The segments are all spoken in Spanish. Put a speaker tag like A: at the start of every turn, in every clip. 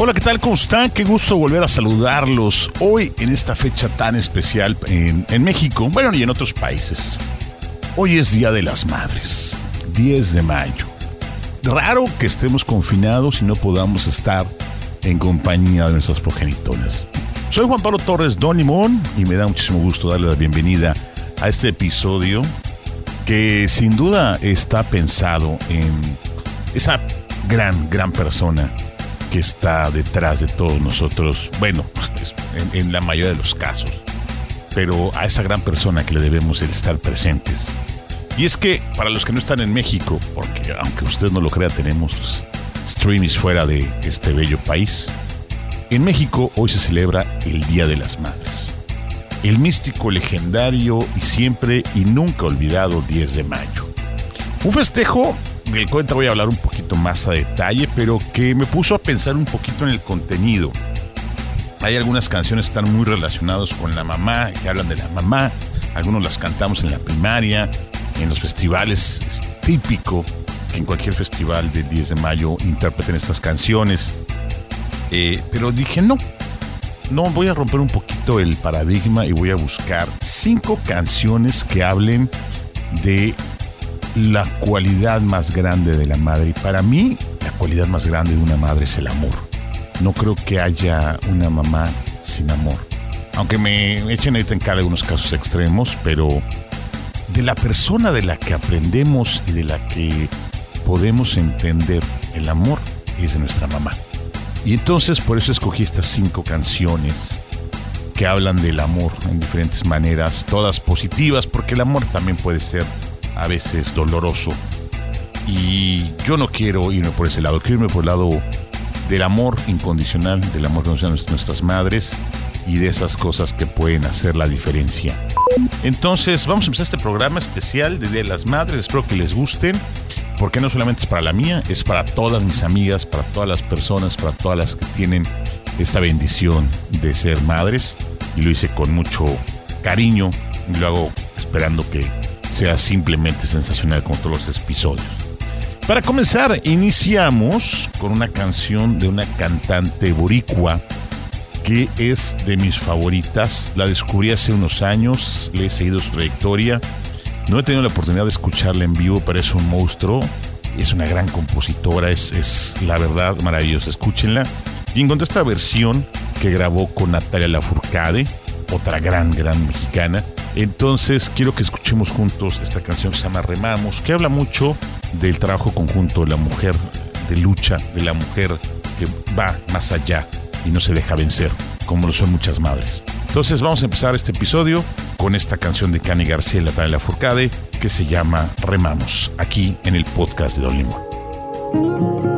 A: Hola, ¿qué tal? ¿Cómo están? Qué gusto volver a saludarlos hoy en esta fecha tan especial en, en México, bueno, y en otros países. Hoy es Día de las Madres, 10 de mayo. Raro que estemos confinados y no podamos estar en compañía de nuestras progenitoras. Soy Juan Pablo Torres Don Limón y me da muchísimo gusto darle la bienvenida a este episodio que sin duda está pensado en esa gran, gran persona que está detrás de todos nosotros, bueno, pues, en, la mayoría de los casos, pero a esa gran persona que le debemos el estar presentes. Y es que para los que no están en México, porque aunque usted no lo crea, tenemos streamings fuera de este bello país, en México hoy se celebra el Día de las Madres. El místico, legendario y siempre y nunca olvidado 10 de mayo. Un festejo del cual te voy a hablar un más a detalle, pero que me puso a pensar un poquito en el contenido. Hay algunas canciones que están muy relacionadas con la mamá, que hablan de la mamá. Algunos las cantamos en la primaria, en los festivales. Es típico que en cualquier festival del 10 de mayo interpreten estas canciones. Eh, pero dije, no, no, voy a romper un poquito el paradigma y voy a buscar cinco canciones que hablen de la cualidad más grande de la madre. Y para mí, la cualidad más grande de una madre es el amor. No creo que haya una mamá sin amor. Aunque me echen ahorita en cara algunos casos extremos, pero de la persona de la que aprendemos y de la que podemos entender el amor es de nuestra mamá. Y entonces por eso escogí estas cinco canciones que hablan del amor en diferentes maneras, todas positivas, porque el amor también puede ser a veces doloroso. Y yo no quiero irme por ese lado, quiero irme por el lado del amor incondicional, del amor que dan nuestras madres y de esas cosas que pueden hacer la diferencia. Entonces, vamos a empezar este programa especial de de las Madres. Espero que les gusten, porque no solamente es para la mía, es para todas mis amigas, para todas las personas, para todas las que tienen esta bendición de ser madres. Y lo hice con mucho cariño y lo hago esperando que sea simplemente sensacional como todos los episodios. Para comenzar, iniciamos con una canción de una cantante boricua que es de mis favoritas. La descubrí hace unos años, le he seguido su trayectoria. No he tenido la oportunidad de escucharla en vivo, pero es un monstruo. Es una gran compositora, es, es la verdad maravillosa. Escúchenla. Y encontré esta versión que grabó con Natalia Lafourcade, otra gran, gran mexicana. Entonces quiero que escuchemos juntos esta canción que se llama Remamos, que habla mucho del trabajo conjunto de la mujer, de lucha, de la mujer que va más allá y no se deja vencer, como lo son muchas madres. Entonces vamos a empezar este episodio con esta canción de Cani García y Natalia Furcade que se llama Remamos, aquí en el podcast de Don Limón.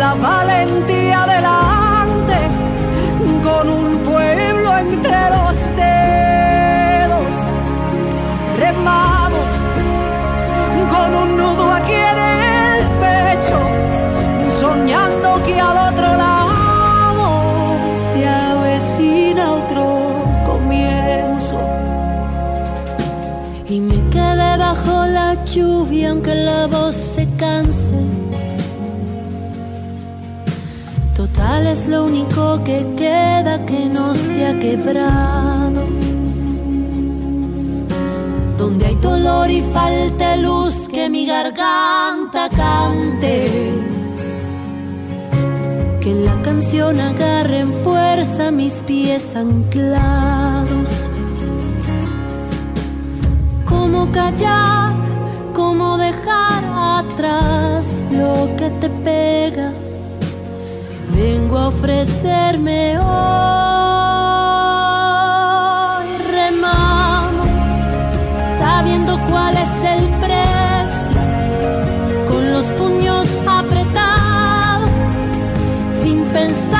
B: la valentía delante, con un pueblo entre los dedos. Remamos con un nudo aquí en el pecho, soñando que al otro lado se avecina otro comienzo. Y me quedé bajo la lluvia aunque la voz se canse. Único que queda que no se ha quebrado. Donde hay dolor y falta luz que mi garganta cante. Que la canción agarren fuerza mis pies anclados. Cómo callar, cómo dejar atrás lo que te pega. Vengo a ofrecerme hoy. Remamos, sabiendo cuál es el precio, con los puños apretados, sin pensar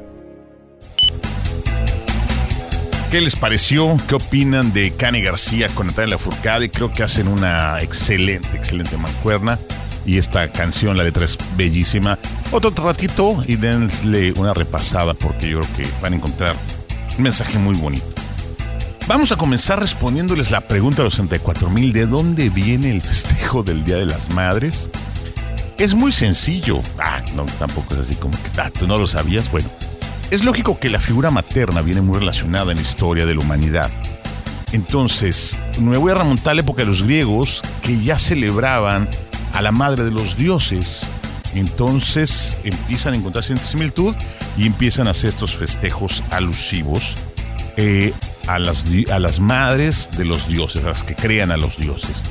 A: ¿Qué les pareció? ¿Qué opinan de Cani García con Natalia Lafourcade? Creo que hacen una excelente, excelente mancuerna. Y esta canción, la letra es bellísima. Otro ratito y denle una repasada porque yo creo que van a encontrar un mensaje muy bonito. Vamos a comenzar respondiéndoles la pregunta de los 64 mil. ¿De dónde viene el festejo del Día de las Madres? Es muy sencillo. Ah, no, tampoco es así como que ah, tú no lo sabías. Bueno, es lógico que la figura materna viene muy relacionada en la historia de la humanidad. Entonces, me voy a remontar a la época de los griegos que ya celebraban a la madre de los dioses. Entonces empiezan a encontrar cierta similitud y empiezan a hacer estos festejos alusivos eh, a, las, a las madres de los dioses, a las que crean a los dioses.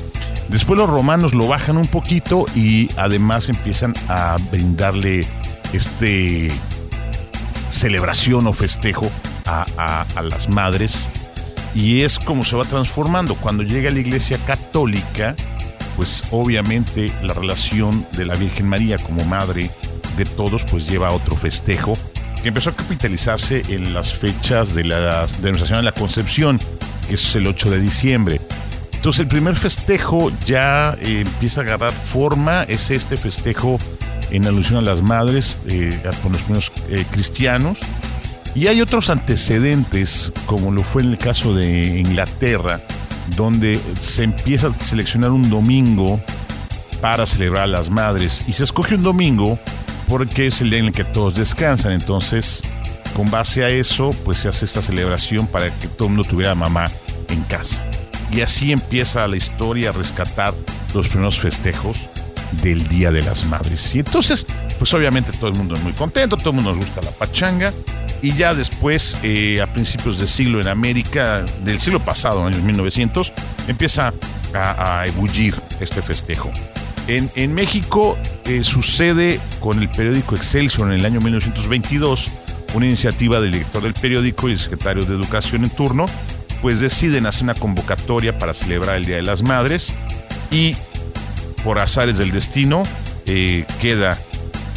A: Después los romanos lo bajan un poquito y además empiezan a brindarle este celebración o festejo a, a- a las madres y es como se va transformando. Cuando llega la iglesia católica, pues obviamente la relación de la Virgen María como madre de todos pues lleva a otro festejo que empezó a capitalizarse en las fechas de la demostración de la Concepción, que es el 8 de diciembre. Entonces el primer festejo ya eh, empieza a agarrar forma, es este festejo en alusión a las madres eh, por los primeros eh, cristianos. Y hay otros antecedentes, como lo fue en el caso de Inglaterra, donde se empieza a seleccionar un domingo para celebrar a las madres. Y se escoge un domingo porque es el día en el que todos descansan. Entonces, con base a eso, pues se hace esta celebración para que todo el mundo tuviera mamá en casa. Y así empieza la historia a rescatar los primeros festejos del Día de las Madres. Y entonces, pues obviamente todo el mundo es muy contento, todo el mundo nos gusta la pachanga. Y ya después, eh, a principios del siglo en América, del siglo pasado, años 1900, empieza a, a ebullir este festejo. En, en México eh, sucede con el periódico Excelsior en el año 1922, una iniciativa del director del periódico y el secretario de Educación en turno, pues deciden hacer una convocatoria para celebrar el Día de las Madres y por azares del destino eh, queda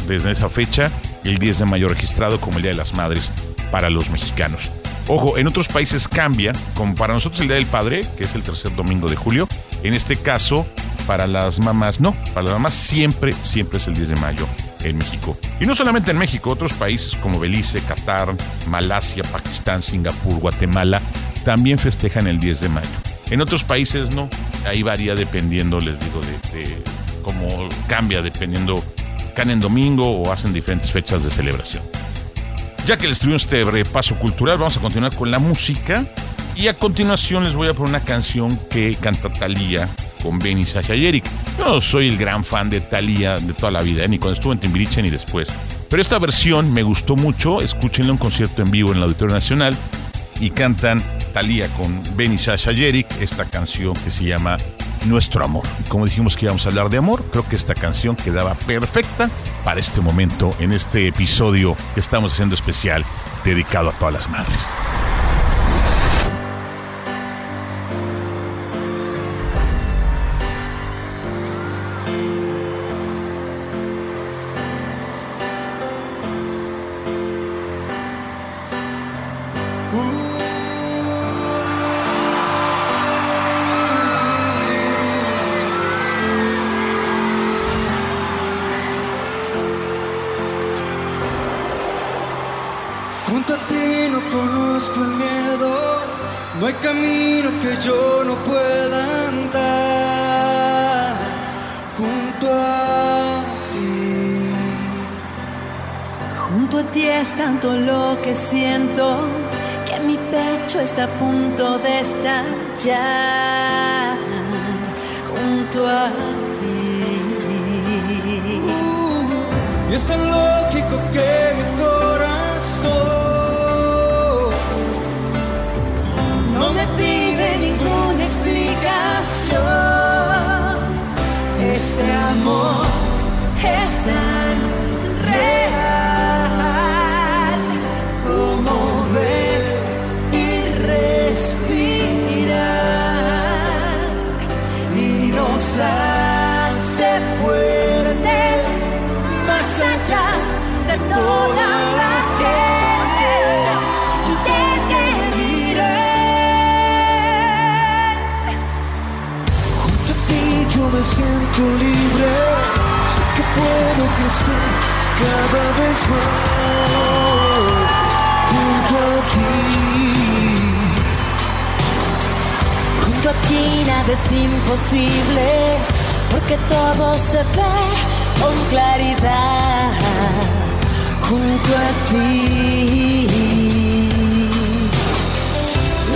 A: desde esa fecha el 10 de mayo registrado como el Día de las Madres para los mexicanos. Ojo, en otros países cambia, como para nosotros el Día del Padre, que es el tercer domingo de julio, en este caso, para las mamás no, para las mamás siempre, siempre es el 10 de mayo en México. Y no solamente en México, otros países como Belice, Qatar, Malasia, Pakistán, Singapur, Guatemala, también festejan el 10 de mayo. En otros países no, ahí varía dependiendo, les digo, de, cómo cambia, dependiendo, caen en domingo o hacen diferentes fechas de celebración. Ya que les tuvimos este repaso cultural, vamos a continuar con la música. Y a continuación les voy a poner una canción que canta Thalía con Benny Sasha. Yo no soy el gran fan de Thalía de toda la vida, ¿eh? ni cuando estuvo en Timbiriche ni después. Pero esta versión me gustó mucho. Escúchenla en un concierto en vivo en el Auditorio Nacional. Y cantan Con Benny Sasha y Eric esta canción que se llama Nuestro Amor. Como dijimos que íbamos a hablar de amor, creo que esta canción quedaba perfecta para este momento, en este episodio que estamos haciendo especial dedicado a todas las madres.
C: Conozco el miedo, no hay camino que yo no pueda andar. Junto a ti,
D: Junto a ti es tanto lo que siento que mi pecho está a punto de estallar. Junto a ti.
C: Uh, y es tan lógico que
D: pide ninguna explicación. Este amor es tan real como ver y respirar y nos hace fuertes más allá de toda
C: crecer cada vez más. Junto a ti,
D: Junto a ti nada es imposible, porque todo se ve con claridad. Junto a ti.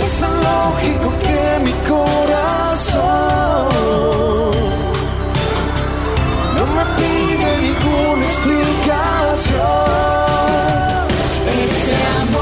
C: es tan lógico que mi corazón no me pide ninguna explicación.
D: Este amor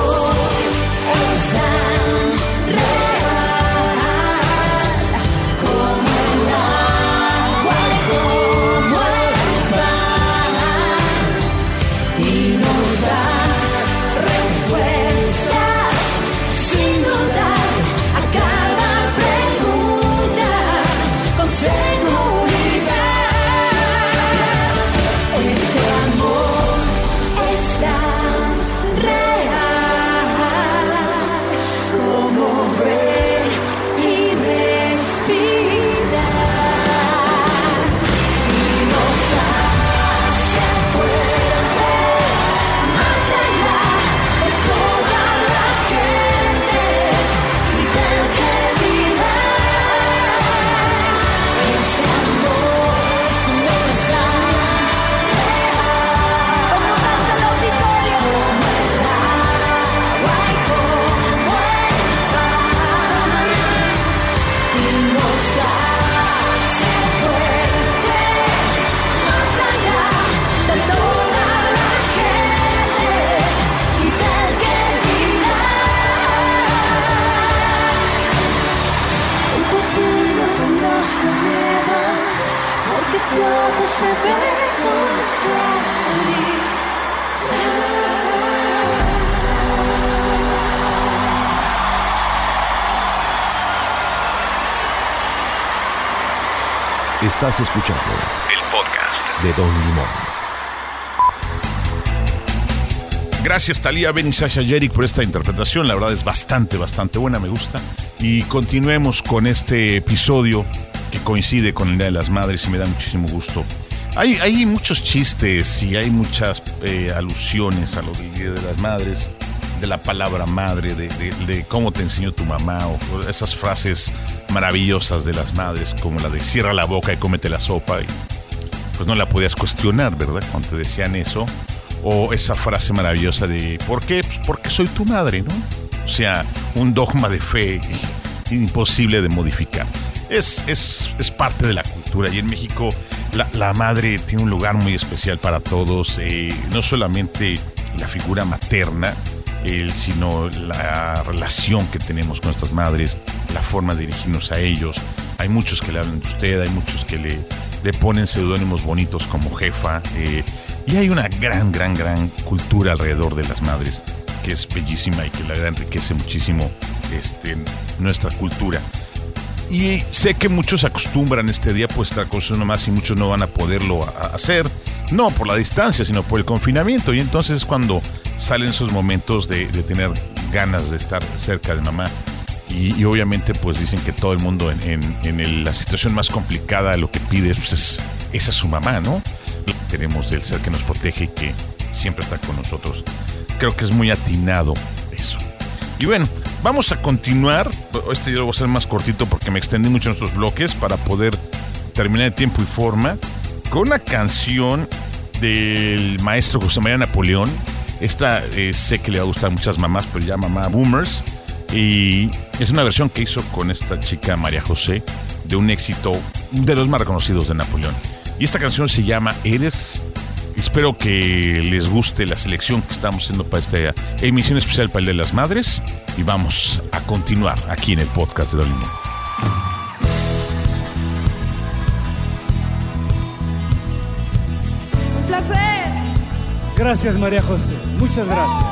E: Estás escuchando
F: El podcast.
E: de Don Limón.
A: Gracias Talía Ben y Sasha Jerick por esta interpretación. La verdad es bastante, bastante buena, me gusta. Y continuemos con este episodio que coincide con el Día de las Madres y me da muchísimo gusto. Hay, hay muchos chistes y hay muchas eh, alusiones a lo del Día de las Madres, de la palabra madre, de, de- cómo te enseñó tu mamá, o esas frases maravillosas de las madres, como la de cierra la boca y cómete la sopa. Y, pues no la podías cuestionar, ¿verdad? Cuando te decían eso. O esa frase maravillosa de ¿por qué? Pues porque soy tu madre, ¿no? O sea, un dogma de fe imposible de modificar. Es, es, es parte de la cultura y en México la, la madre tiene un lugar muy especial para todos, eh, no solamente la figura materna, el- sino la relación que tenemos con nuestras madres, la forma de dirigirnos a ellos. Hay muchos que le hablan de usted, hay muchos que le, le ponen seudónimos bonitos como jefa. eh, y hay una gran, gran, gran cultura alrededor de las madres que es bellísima y que la verdad enriquece muchísimo este, nuestra cultura. Y sé que muchos acostumbran este día pues estar con sus mamás y muchos no van a poderlo hacer, no por la distancia, sino por el confinamiento. Y entonces es cuando salen esos momentos de, de tener ganas de estar cerca de mamá. Y, y obviamente pues dicen que todo el mundo en, en- en el- la situación más complicada lo que pide pues, es, es a su mamá, ¿no? Tenemos el ser que nos protege y que siempre está con nosotros. Creo que es muy atinado eso. Y bueno, vamos a continuar. Este yo lo voy a hacer más cortito porque me extendí mucho en estos bloques para poder terminar en tiempo y forma con una canción del maestro José María Napoleón. Esta eh, sé que le va a gustar a muchas mamás, pero ya mamá Boomers. Y es una versión que hizo con esta chica María José de un éxito de los más reconocidos de Napoleón. Y esta canción se llama Eres. Espero que les guste la selección que estamos haciendo para esta emisión especial para el de las Madres. Y vamos a continuar aquí en el podcast de Dolino.
G: Gracias, María José. Muchas gracias.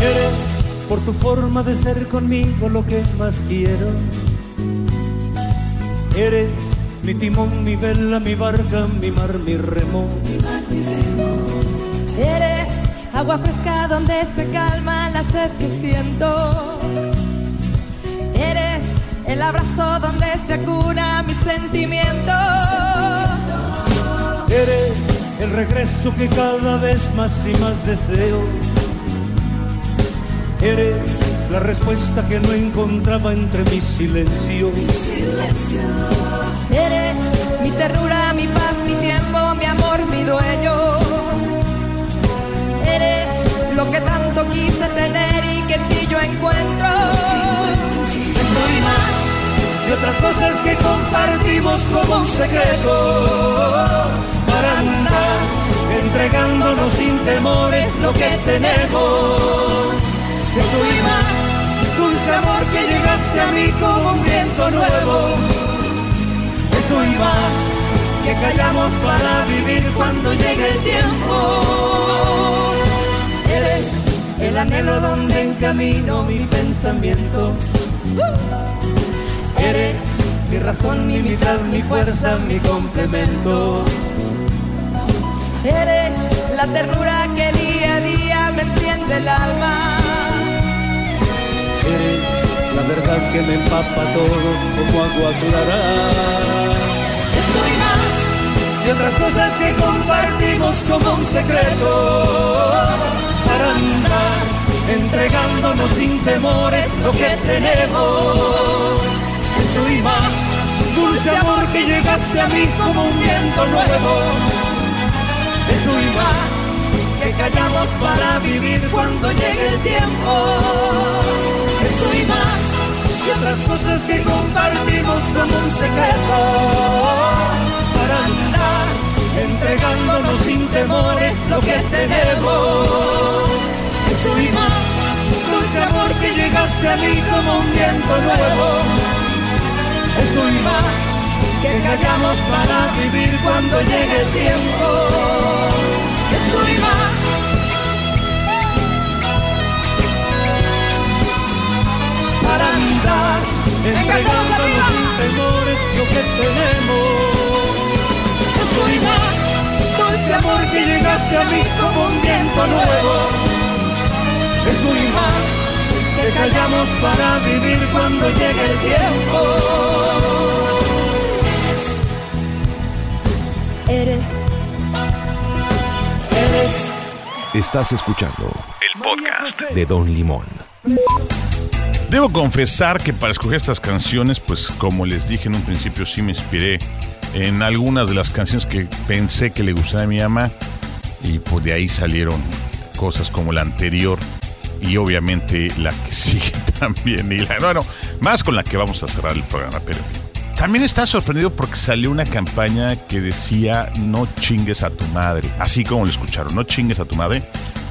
G: Eres por tu forma de ser conmigo lo que más quiero. Eres mi timón, mi vela, mi barca, mi mar, mi remo.
H: Eres agua fresca donde se calma la sed que siento. Eres el abrazo donde se cura mi sentimiento.
G: Eres el regreso que cada vez más y más deseo. Eres la respuesta que no encontraba entre mi silencio.
H: Eres mi ternura, mi paz, mi tiempo, mi amor, mi dueño. Eres lo que tanto quise tener y que en ti yo encuentro.
G: Soy más de otras cosas que compartimos como un secreto. Para andar entregándonos sin temores lo que tenemos. Que soy más dulce amor que llegaste a mí como un viento nuevo. Soy más que callamos para vivir cuando llegue el tiempo. Eres el anhelo donde encamino mi pensamiento. Eres mi razón, mi mitad, mi fuerza, mi complemento.
H: Eres la ternura que día a día me enciende el alma.
G: Eres la verdad que me empapa todo como agua clara. De otras cosas que compartimos como un secreto. Para andar entregándonos sin temores lo que tenemos. Soy más dulce amor que llegaste a mí como un viento nuevo. Soy más que callamos para vivir cuando llegue el tiempo. Soy más que otras cosas que compartimos como como un viento nuevo. Es un imán que callamos para vivir cuando llegue el tiempo. Es un imán. Para andar, entregándonos sin temores lo que tenemos. Es un imán, dulce amor que llegaste a mí como un viento nuevo. Es un imán que callamos para vivir cuando llegue el tiempo.
I: Eres.
G: Eres
E: Estás escuchando
H: El podcast.
E: de Don Limón.
A: Debo confesar que para escoger estas canciones, pues como les dije en un principio, sí me inspiré en algunas de las canciones que pensé que le gustaba a mi mamá y pues de ahí salieron cosas como la anterior y obviamente la que sigue también y la, bueno, más con la que vamos a cerrar el programa, pero también está sorprendido porque salió una campaña que decía no chingues a tu madre, así como lo escucharon, no chingues a tu madre.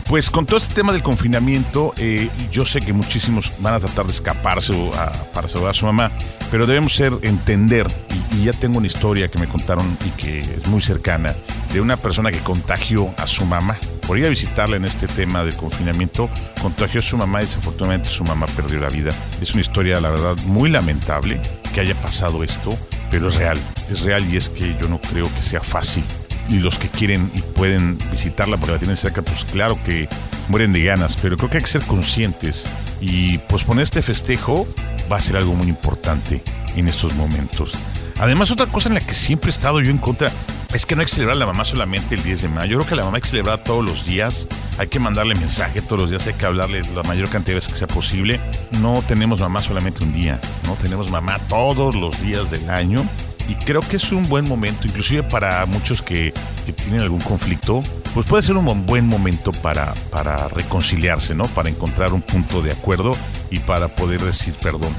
A: Pues con todo este tema del confinamiento, eh, yo sé que muchísimos van a tratar de escaparse o a- para saludar a su mamá, pero debemos ser, entender, y, y ya tengo una historia que me contaron y que es muy cercana, de una persona que contagió a su mamá. Por ir a visitarla en este tema del confinamiento, contagió a su mamá y desafortunadamente su mamá perdió la vida. Es una historia, la verdad, muy lamentable que haya pasado esto, pero es real, es real y es que yo no creo que sea fácil y los que quieren y pueden visitarla porque la tienen cerca, pues claro que mueren de ganas, pero creo que hay que ser conscientes y posponer este festejo va a ser algo muy importante en estos momentos. Además, otra cosa en la que siempre he estado yo en contra es que no hay que celebrar a la mamá solamente el 10 de mayo. Yo creo que la mamá hay que celebrar todos los días, hay que mandarle mensaje todos los días, hay que hablarle la mayor cantidad de veces que sea posible. No tenemos mamá solamente un día, no tenemos mamá todos los días del año y creo que es un buen momento, inclusive para muchos que, tienen algún conflicto, pues puede ser un buen- buen momento para, para reconciliarse, ¿no? Para encontrar un punto de acuerdo y para poder decir perdón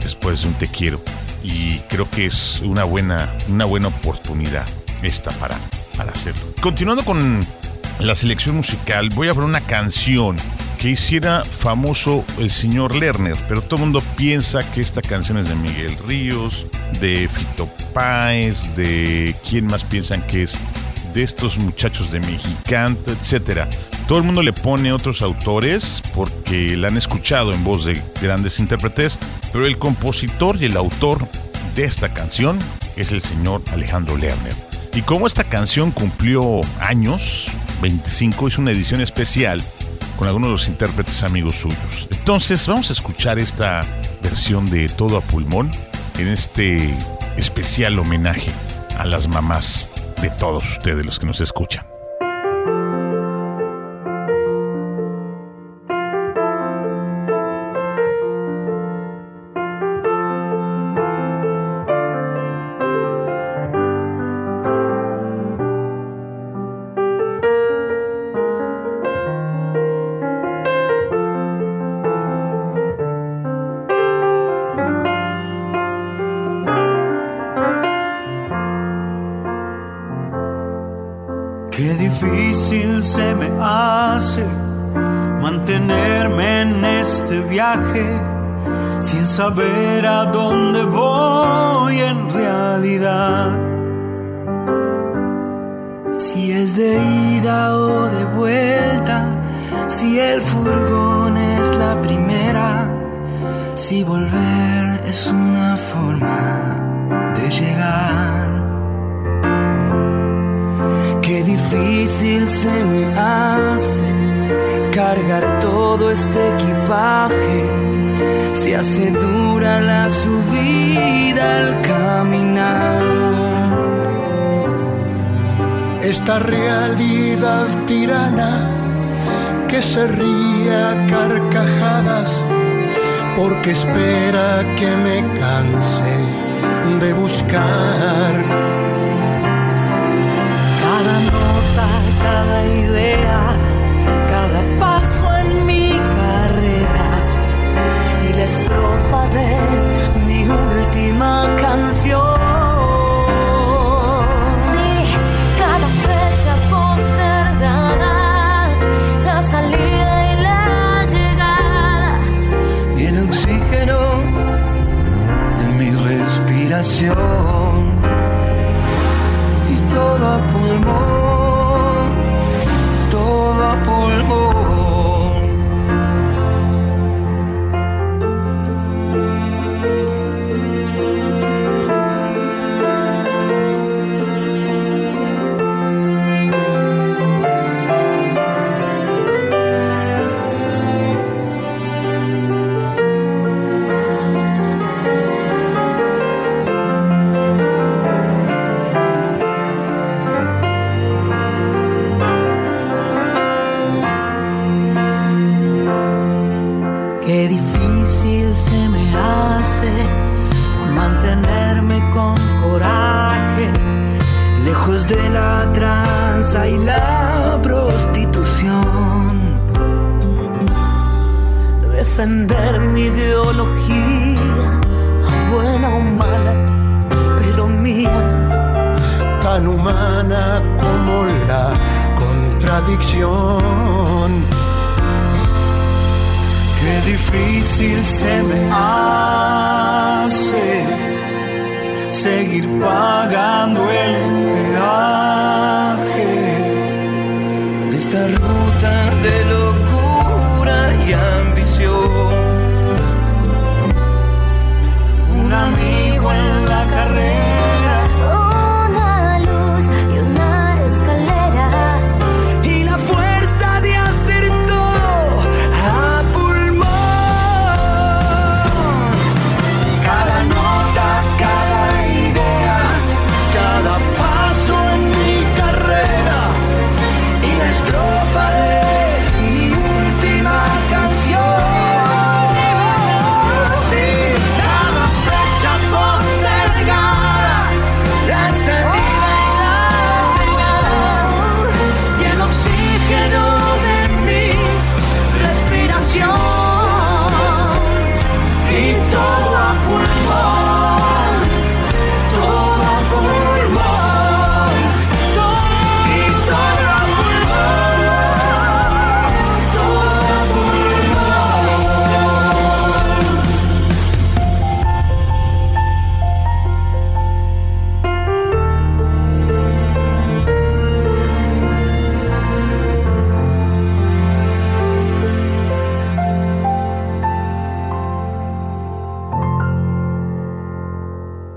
A: después de un te quiero. Y creo que es una buena, una buena oportunidad esta para, para hacerlo. Continuando con la selección musical, voy a poner una canción que hiciera famoso el señor Lerner, pero todo el mundo piensa que esta canción es de Miguel Ríos, de Fito Páez, de quién más piensan que es de estos muchachos de Mexicanto, etcétera. Todo el mundo le pone otros autores porque la han escuchado en voz de grandes intérpretes, pero el compositor y el autor de esta canción es el señor Alejandro Lerner. Y como esta canción cumplió años, 25, hizo una edición especial con algunos de los intérpretes amigos suyos. Entonces vamos a escuchar esta versión de Todo a Pulmón en este especial homenaje a las mamás de todos ustedes los que nos escuchan.
C: Saber a dónde voy en realidad.
J: Si es de ida o de vuelta, si el furgón es la primera, si volver es una forma de llegar. Qué difícil se me hace cargar todo este equipaje, se hace dura la subida al caminar.
K: esta realidad tirana que se ríe a carcajadas porque espera que me canse de buscar.
J: Cada nota, cada idea, estrofa de mi última canción.
D: Defender mi ideología, buena o mala, pero mía.
J: Tan humana como la contradicción. Qué difícil se me hace seguir pagando el peaje de esta ruta de locura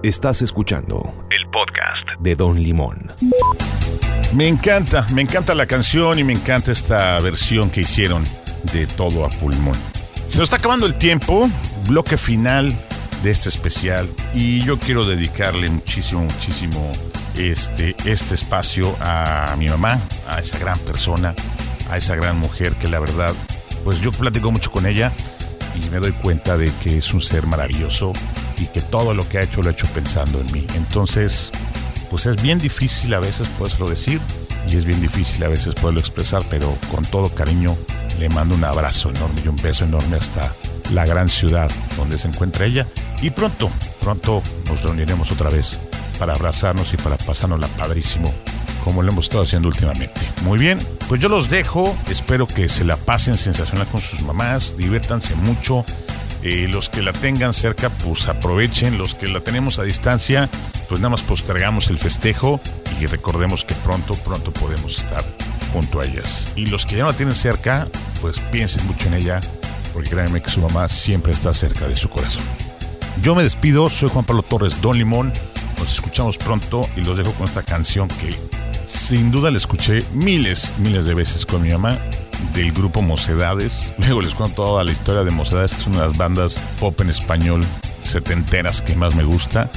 E: Estás escuchando el podcast de Don Limón.
A: Me encanta, me encanta la canción y me encanta esta versión que hicieron de Todo a Pulmón. Se nos está acabando el tiempo, bloque final de este especial y yo quiero dedicarle muchísimo, muchísimo este, este espacio a mi mamá, a esa gran persona, a esa gran mujer que la verdad, pues yo platico mucho con ella y me doy cuenta de que es un ser maravilloso y que todo lo que ha hecho lo ha hecho pensando en mí. Entonces, pues es bien difícil a veces poderlo decir y es bien difícil a veces poderlo expresar, pero con todo cariño le mando un abrazo enorme y un beso enorme hasta la gran ciudad donde se encuentra ella y pronto, pronto nos reuniremos otra vez para abrazarnos y para pasárnosla padrísimo como lo hemos estado haciendo últimamente. Muy bien, pues yo los dejo, espero que se la pasen sensacional con sus mamás, diviértanse mucho. Eh, los que la tengan cerca, pues aprovechen. Los que la tenemos a distancia, pues nada más postergamos el festejo y recordemos que pronto, pronto podemos estar junto a ellas. Y los que ya no la tienen cerca, pues piensen mucho en ella, porque créanme que su mamá siempre está cerca de su corazón. Yo me despido, soy Juan Pablo Torres Don Limón. Nos escuchamos pronto y los dejo con esta canción que sin duda la escuché miles, miles de veces con mi mamá del grupo Mocedades. Luego les cuento toda la historia de Mocedades, que es una de las bandas pop en español setenteras que más me gusta.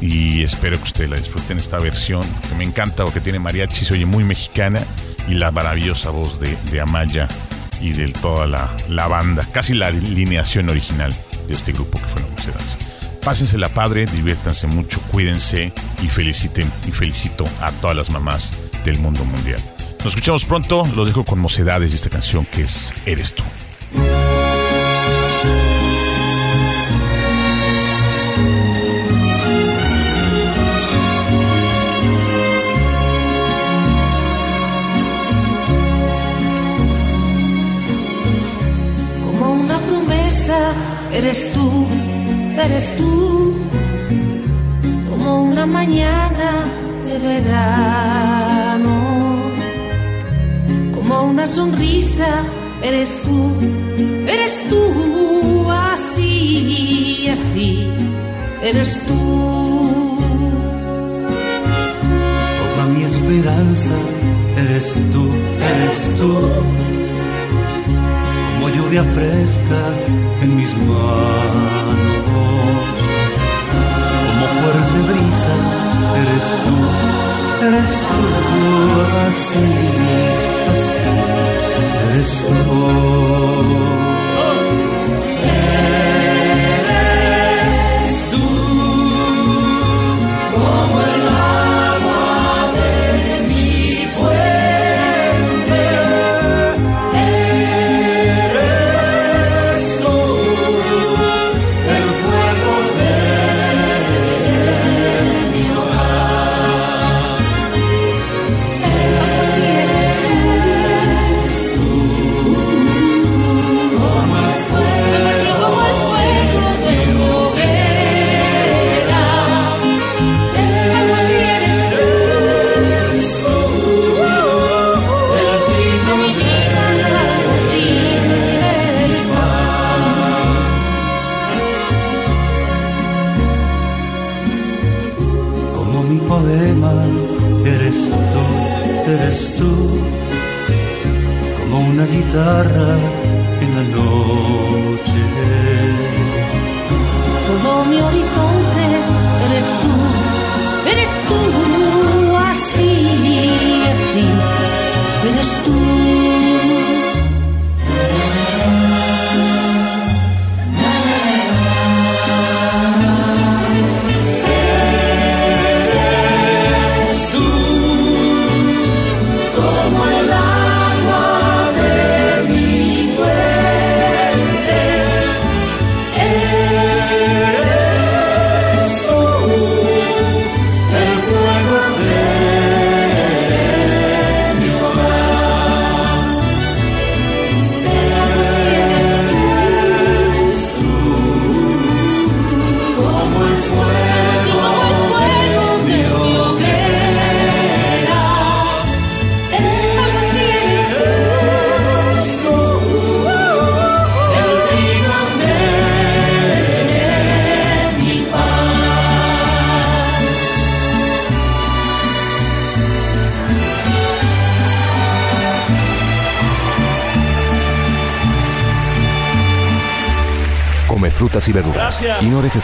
A: Y espero que ustedes la disfruten esta versión, que me encanta porque tiene mariachi, se oye muy mexicana, y la maravillosa voz de, Amaya y de toda la, la banda, casi la alineación original de este grupo que fueron Mocedades. Pásensela padre, diviértanse mucho, cuídense y feliciten y felicito a todas las mamás del mundo mundial. Nos escuchamos pronto, los dejo con mocedades y esta canción que es Eres tú.
B: Como una promesa, eres tú, eres tú. Como una mañana de verano. Una sonrisa, eres tú, eres tú. Así, así, eres tú.
C: Toda mi esperanza eres tú, eres tú. Como lluvia fresca en mis manos. Como fuerte brisa eres tú, eres tú. Así, así, eres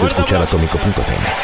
E: escuchar. Atómico.fm.